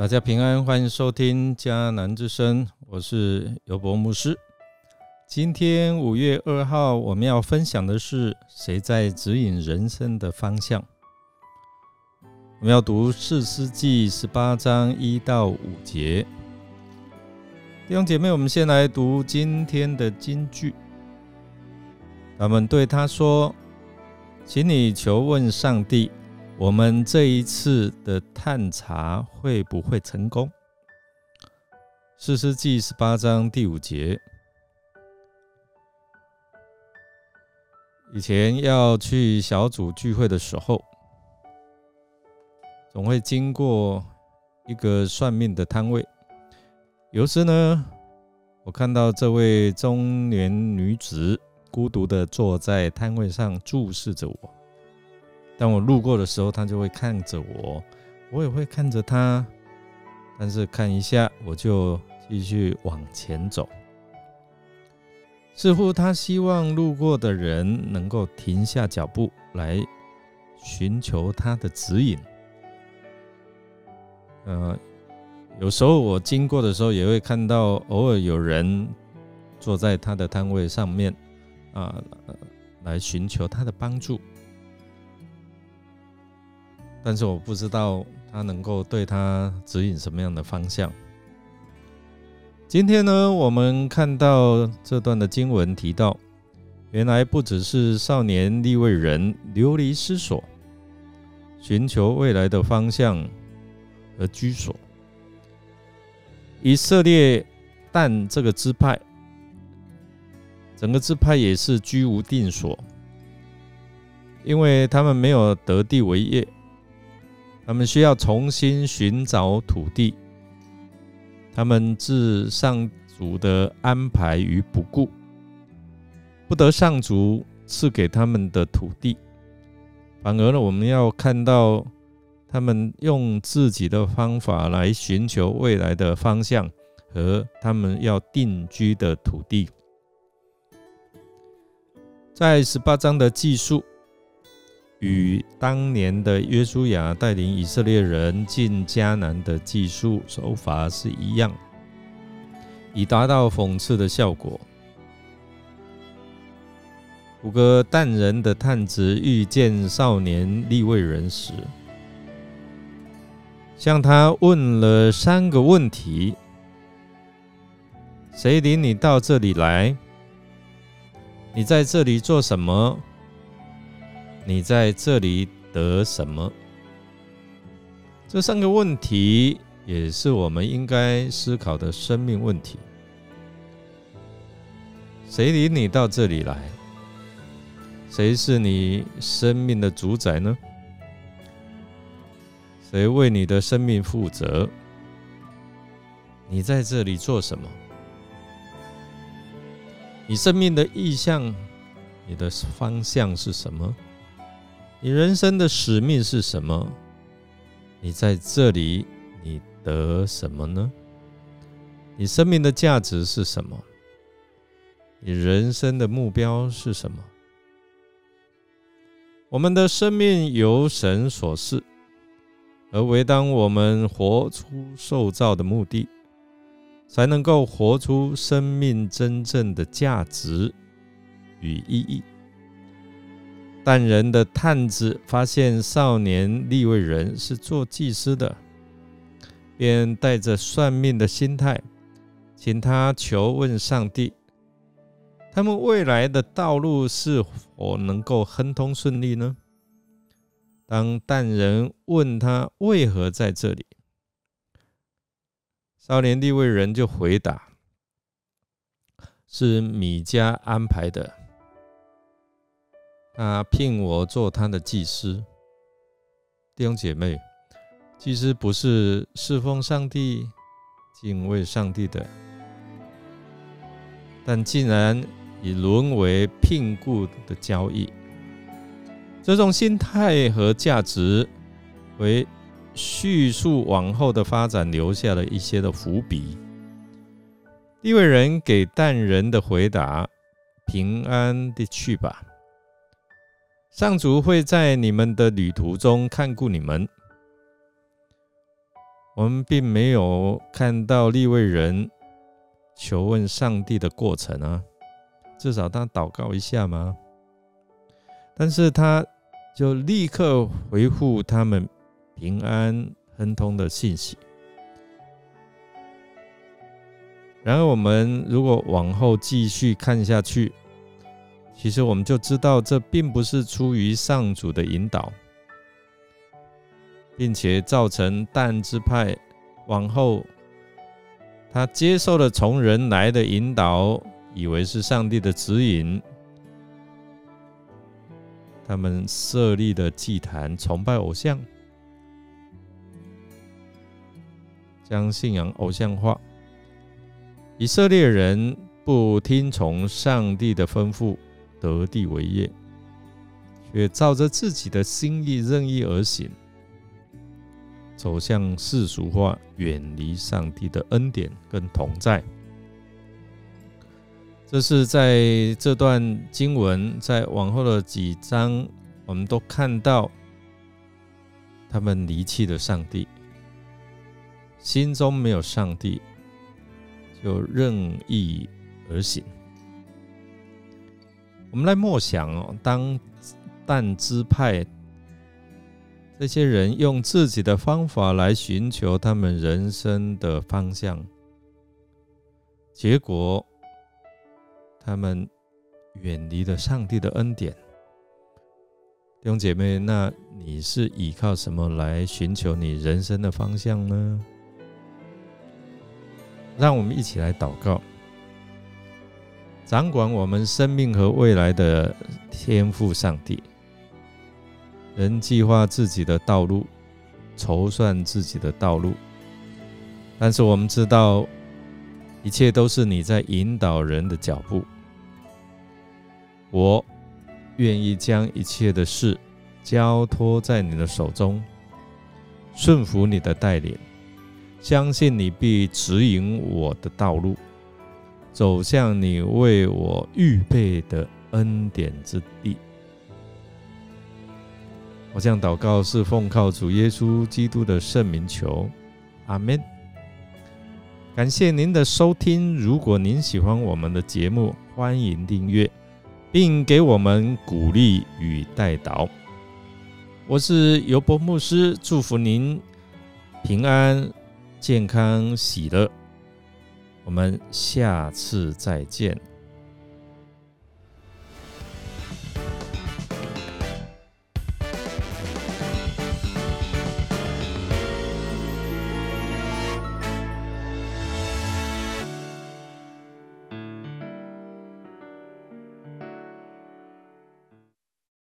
大家平安，欢迎收听迦南之声，我是尤博牧师。今天五月二号，我们要分享的是谁在指引人生的方向？我们要读四世纪十八章一到五节。弟兄姐妹，我们先来读今天的金句。他们对他说：“请你求问上帝。”我们这一次的探查会不会成功？四世纪十八章第五节，以前要去小组聚会的时候，总会经过一个算命的摊位。有时呢，我看到这位中年女子孤独的坐在摊位上，注视着我。当我路过的时候，他就会看着我，我也会看着他，但是看一下我就继续往前走。似乎他希望路过的人能够停下脚步来寻求他的指引。呃，有时候我经过的时候，也会看到偶尔有人坐在他的摊位上面啊，来寻求他的帮助。但是我不知道他能够对他指引什么样的方向。今天呢，我们看到这段的经文提到，原来不只是少年立位人流离失所，寻求未来的方向和居所。以色列但这个支派，整个支派也是居无定所，因为他们没有得地为业。他们需要重新寻找土地，他们置上主的安排于不顾，不得上主赐给他们的土地，反而呢，我们要看到他们用自己的方法来寻求未来的方向和他们要定居的土地，在十八章的记述。与当年的约书亚带领以色列人进迦南的技术手法是一样，以达到讽刺的效果。五个淡人的探子遇见少年立位人时，向他问了三个问题：谁领你到这里来？你在这里做什么？你在这里得什么？这三个问题也是我们应该思考的生命问题。谁领你到这里来？谁是你生命的主宰呢？谁为你的生命负责？你在这里做什么？你生命的意向，你的方向是什么？你人生的使命是什么？你在这里，你得什么呢？你生命的价值是什么？你人生的目标是什么？我们的生命由神所赐，而唯当我们活出受造的目的，才能够活出生命真正的价值与意义。但人的探子发现少年立位人是做祭司的，便带着算命的心态，请他求问上帝，他们未来的道路是否能够亨通顺利呢？当但人问他为何在这里，少年立位人就回答：“是米迦安排的。”他聘我做他的祭司，弟兄姐妹，祭司不是侍奉上帝、敬畏上帝的，但竟然已沦为聘雇的交易。这种心态和价值，为叙述往后的发展留下了一些的伏笔。一位人给淡人的回答：“平安的去吧。”上主会在你们的旅途中看顾你们。我们并没有看到利未人求问上帝的过程啊，至少他祷告一下嘛。但是他就立刻回复他们平安亨通的信息。然而，我们如果往后继续看下去，其实我们就知道这并不是出于上主的引导，并且造成但支派往后他接受了从人来的引导，以为是上帝的指引。他们设立的祭坛，崇拜偶像，将信仰偶像化。以色列人不听从上帝的吩咐，得地为业，却照着自己的心意任意而行，走向世俗化，远离上帝的恩典跟同在。这是在这段经文，在往后的几章，我们都看到他们离弃了上帝，心中没有上帝，就任意而行。我们来默想哦，当但支派这些人用自己的方法来寻求他们人生的方向，结果。他们远离了上帝的恩典，弟兄姐妹，那你是依靠什么来寻求你人生的方向呢？让我们一起来祷告，掌管我们生命和未来的天赋上帝。人计划自己的道路，筹算自己的道路，但是我们知道。一切都是你在引导人的脚步。我愿意将一切的事交托在你的手中，顺服你的带领，相信你必指引我的道路，走向你为我预备的恩典之地。我这样祷告是奉靠主耶稣基督的圣名求，阿门。感谢您的收听。如果您喜欢我们的节目，欢迎订阅，并给我们鼓励与带导。我是尤伯牧师，祝福您平安、健康、喜乐。我们下次再见。